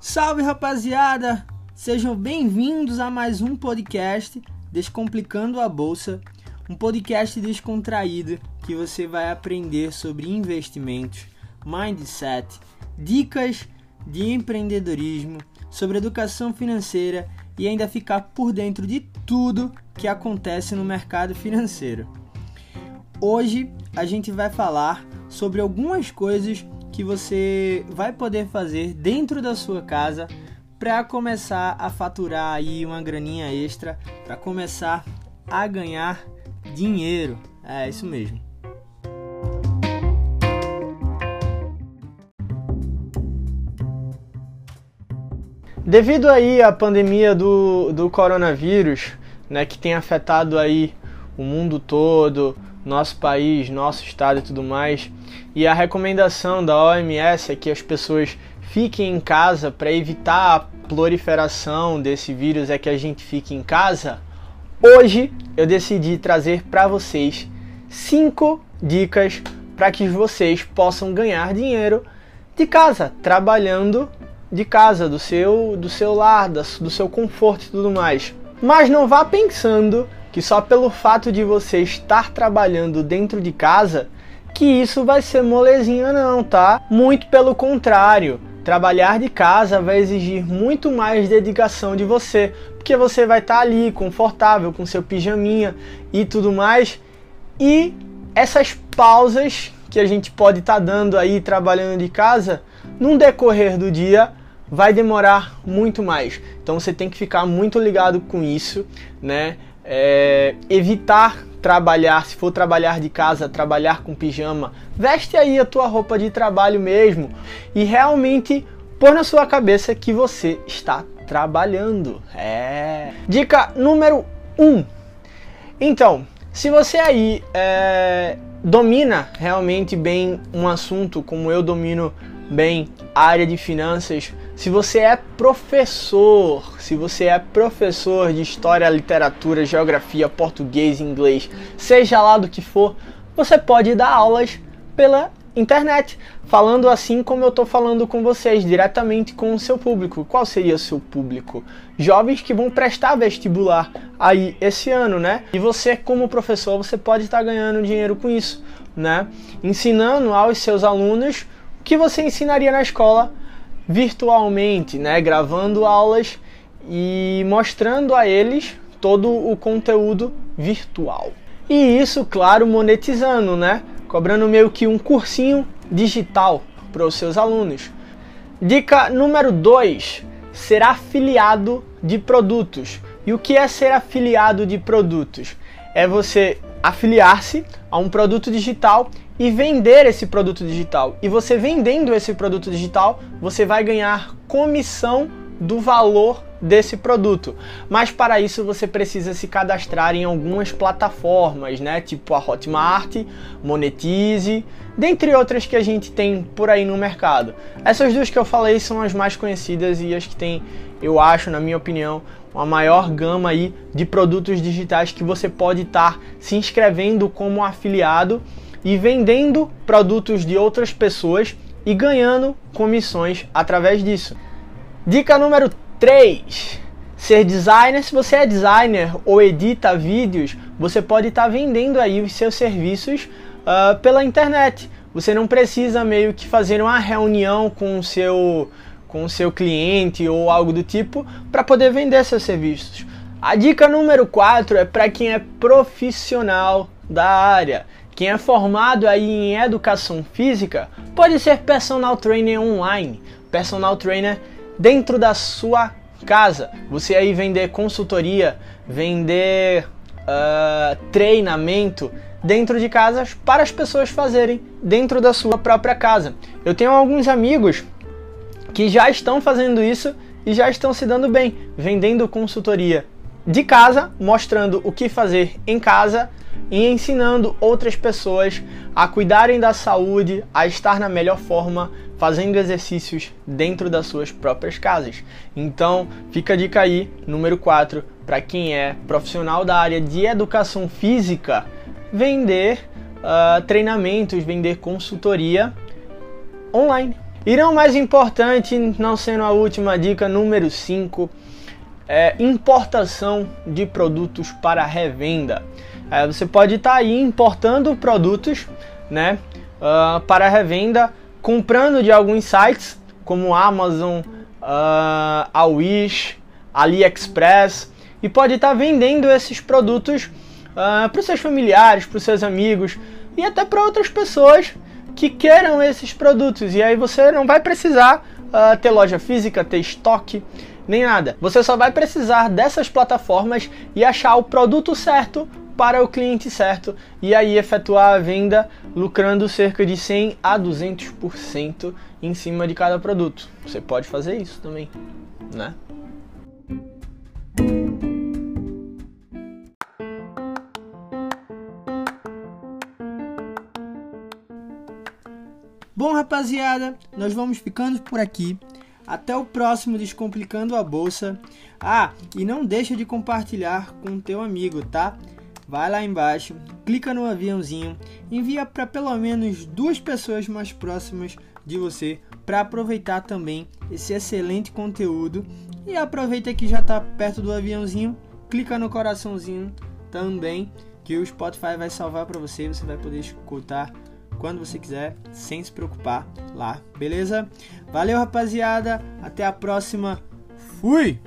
Salve rapaziada! Sejam bem-vindos a mais um podcast Descomplicando a Bolsa, um podcast descontraído que você vai aprender sobre investimentos, mindset, dicas de empreendedorismo, sobre educação financeira e ainda ficar por dentro de tudo que acontece no mercado financeiro. Hoje a gente vai falar sobre algumas coisas que você vai poder fazer dentro da sua casa para começar a faturar aí uma graninha extra, para começar a ganhar dinheiro. É isso mesmo. Devido aí à pandemia do, do coronavírus, né, que tem afetado aí o mundo todo, nosso país, nosso estado e tudo mais. E a recomendação da OMS é que as pessoas fiquem em casa para evitar a proliferação desse vírus, é que a gente fique em casa. Hoje eu decidi trazer para vocês cinco dicas para que vocês possam ganhar dinheiro de casa, trabalhando de casa, do seu, do seu lar, do seu conforto e tudo mais. Mas não vá pensando que só pelo fato de você estar trabalhando dentro de casa, que isso vai ser molezinha não, tá? Muito pelo contrário. Trabalhar de casa vai exigir muito mais dedicação de você, porque você vai estar tá ali confortável com seu pijaminha e tudo mais. E essas pausas que a gente pode estar tá dando aí trabalhando de casa, num decorrer do dia, vai demorar muito mais. Então você tem que ficar muito ligado com isso, né? É, evitar trabalhar, se for trabalhar de casa, trabalhar com pijama, veste aí a tua roupa de trabalho mesmo e realmente pôr na sua cabeça que você está trabalhando. É. Dica número 1. Um. Então, se você aí é, domina realmente bem um assunto como eu domino bem a área de finanças, se você é professor, se você é professor de história, literatura, geografia, português, inglês, seja lá do que for, você pode dar aulas pela internet, falando assim como eu estou falando com vocês, diretamente com o seu público. Qual seria o seu público? Jovens que vão prestar vestibular aí esse ano, né? E você, como professor, você pode estar ganhando dinheiro com isso, né? Ensinando aos seus alunos o que você ensinaria na escola virtualmente, né, gravando aulas e mostrando a eles todo o conteúdo virtual. E isso, claro, monetizando, né? Cobrando meio que um cursinho digital para os seus alunos. Dica número 2: ser afiliado de produtos. E o que é ser afiliado de produtos? É você afiliar-se a um produto digital e vender esse produto digital. E você vendendo esse produto digital, você vai ganhar comissão do valor desse produto. Mas para isso você precisa se cadastrar em algumas plataformas, né? Tipo a Hotmart, Monetize, dentre outras que a gente tem por aí no mercado. Essas duas que eu falei são as mais conhecidas e as que tem, eu acho, na minha opinião, uma maior gama aí de produtos digitais que você pode estar se inscrevendo como afiliado e vendendo produtos de outras pessoas e ganhando comissões através disso. Dica número 3. Ser designer, se você é designer ou edita vídeos, você pode estar tá vendendo aí os seus serviços uh, pela internet. Você não precisa meio que fazer uma reunião com o seu, com o seu cliente ou algo do tipo para poder vender seus serviços. A dica número 4 é para quem é profissional da área. Quem é formado aí em educação física pode ser personal trainer online, personal trainer dentro da sua casa. Você aí vender consultoria, vender uh, treinamento dentro de casas para as pessoas fazerem dentro da sua própria casa. Eu tenho alguns amigos que já estão fazendo isso e já estão se dando bem, vendendo consultoria de casa, mostrando o que fazer em casa e ensinando outras pessoas a cuidarem da saúde, a estar na melhor forma, fazendo exercícios dentro das suas próprias casas. Então, fica a dica aí, número 4, para quem é profissional da área de educação física, vender uh, treinamentos, vender consultoria online. E não mais importante, não sendo a última dica, número 5, é importação de produtos para revenda. É, você pode estar tá aí importando produtos né, uh, para revenda, comprando de alguns sites como Amazon, uh, a Wish, AliExpress e pode estar tá vendendo esses produtos uh, para os seus familiares, para os seus amigos e até para outras pessoas que queiram esses produtos. E aí você não vai precisar uh, ter loja física, ter estoque, nem nada. Você só vai precisar dessas plataformas e achar o produto certo para o cliente certo e aí efetuar a venda lucrando cerca de 100 a 200% em cima de cada produto. Você pode fazer isso também, né? Bom, rapaziada, nós vamos ficando por aqui. Até o próximo Descomplicando a Bolsa. Ah, e não deixa de compartilhar com teu amigo, tá? Vai lá embaixo, clica no aviãozinho, envia para pelo menos duas pessoas mais próximas de você para aproveitar também esse excelente conteúdo. E aproveita que já está perto do aviãozinho, clica no coraçãozinho também, que o Spotify vai salvar para você, você vai poder escutar quando você quiser, sem se preocupar lá, beleza? Valeu, rapaziada. Até a próxima. Fui!